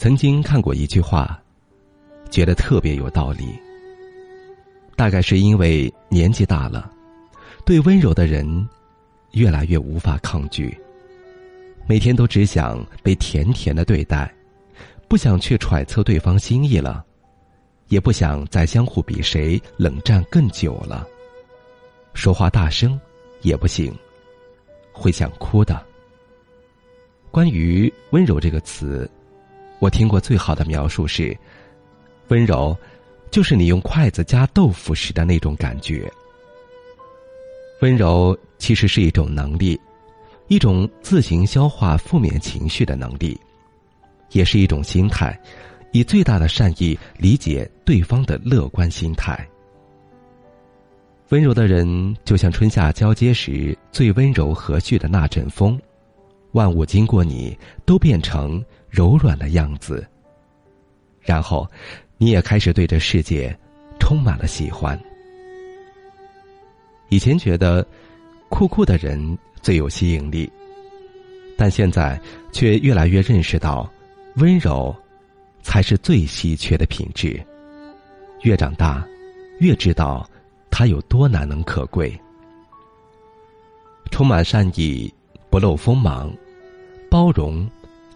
曾经看过一句话，觉得特别有道理。大概是因为年纪大了，对温柔的人越来越无法抗拒。每天都只想被甜甜的对待，不想去揣测对方心意了，也不想再相互比谁冷战更久了。说话大声也不行，会想哭的。关于温柔这个词，我听过最好的描述是：温柔。就是你用筷子夹豆腐时的那种感觉。温柔其实是一种能力，一种自行消化负面情绪的能力，也是一种心态，以最大的善意理解对方的乐观心态。温柔的人就像春夏交接时最温柔和煦的那阵风，万物经过你都变成柔软的样子，然后。你也开始对这世界充满了喜欢。以前觉得酷酷的人最有吸引力，但现在却越来越认识到，温柔才是最稀缺的品质。越长大，越知道它有多难能可贵。充满善意，不露锋芒，包容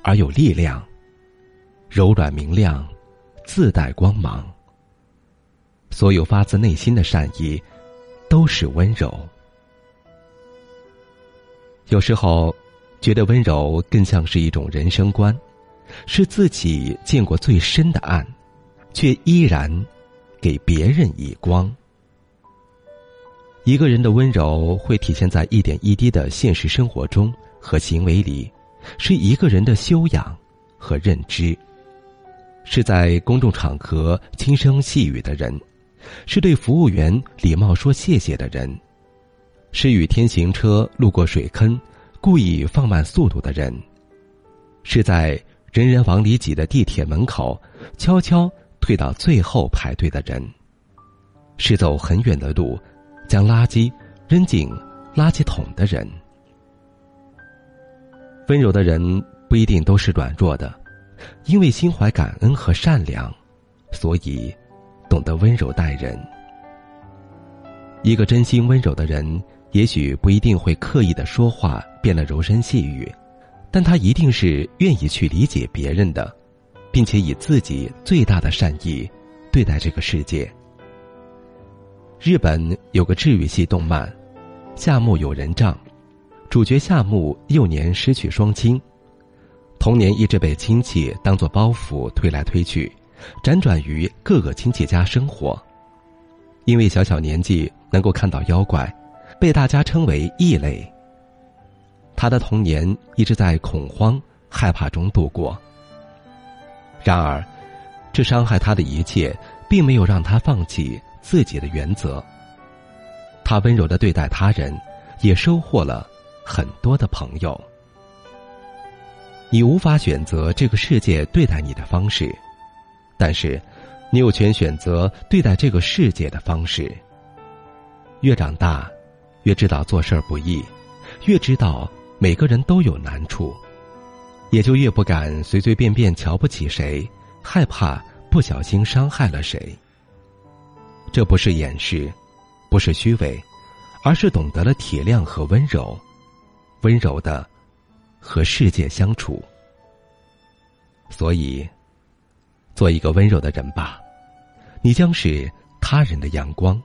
而有力量，柔软明亮。自带光芒。所有发自内心的善意，都是温柔。有时候，觉得温柔更像是一种人生观，是自己见过最深的暗，却依然给别人以光。一个人的温柔会体现在一点一滴的现实生活中和行为里，是一个人的修养和认知。是在公众场合轻声细语的人，是对服务员礼貌说谢谢的人，是雨天行车路过水坑，故意放慢速度的人，是在人人往里挤的地铁门口悄悄退到最后排队的人，是走很远的路，将垃圾扔进垃圾桶的人。温柔的人不一定都是软弱的。因为心怀感恩和善良，所以懂得温柔待人。一个真心温柔的人，也许不一定会刻意的说话变得柔声细语，但他一定是愿意去理解别人的，并且以自己最大的善意对待这个世界。日本有个治愈系动漫《夏目友人帐》，主角夏目幼年失去双亲。童年一直被亲戚当作包袱推来推去，辗转于各个亲戚家生活。因为小小年纪能够看到妖怪，被大家称为异类。他的童年一直在恐慌、害怕中度过。然而，这伤害他的一切，并没有让他放弃自己的原则。他温柔的对待他人，也收获了很多的朋友。你无法选择这个世界对待你的方式，但是，你有权选择对待这个世界的方式。越长大，越知道做事儿不易，越知道每个人都有难处，也就越不敢随随便便瞧不起谁，害怕不小心伤害了谁。这不是掩饰，不是虚伪，而是懂得了体谅和温柔，温柔的。和世界相处，所以，做一个温柔的人吧，你将是他人的阳光。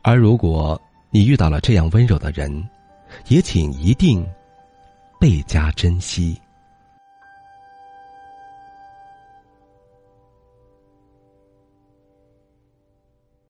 而如果你遇到了这样温柔的人，也请一定倍加珍惜。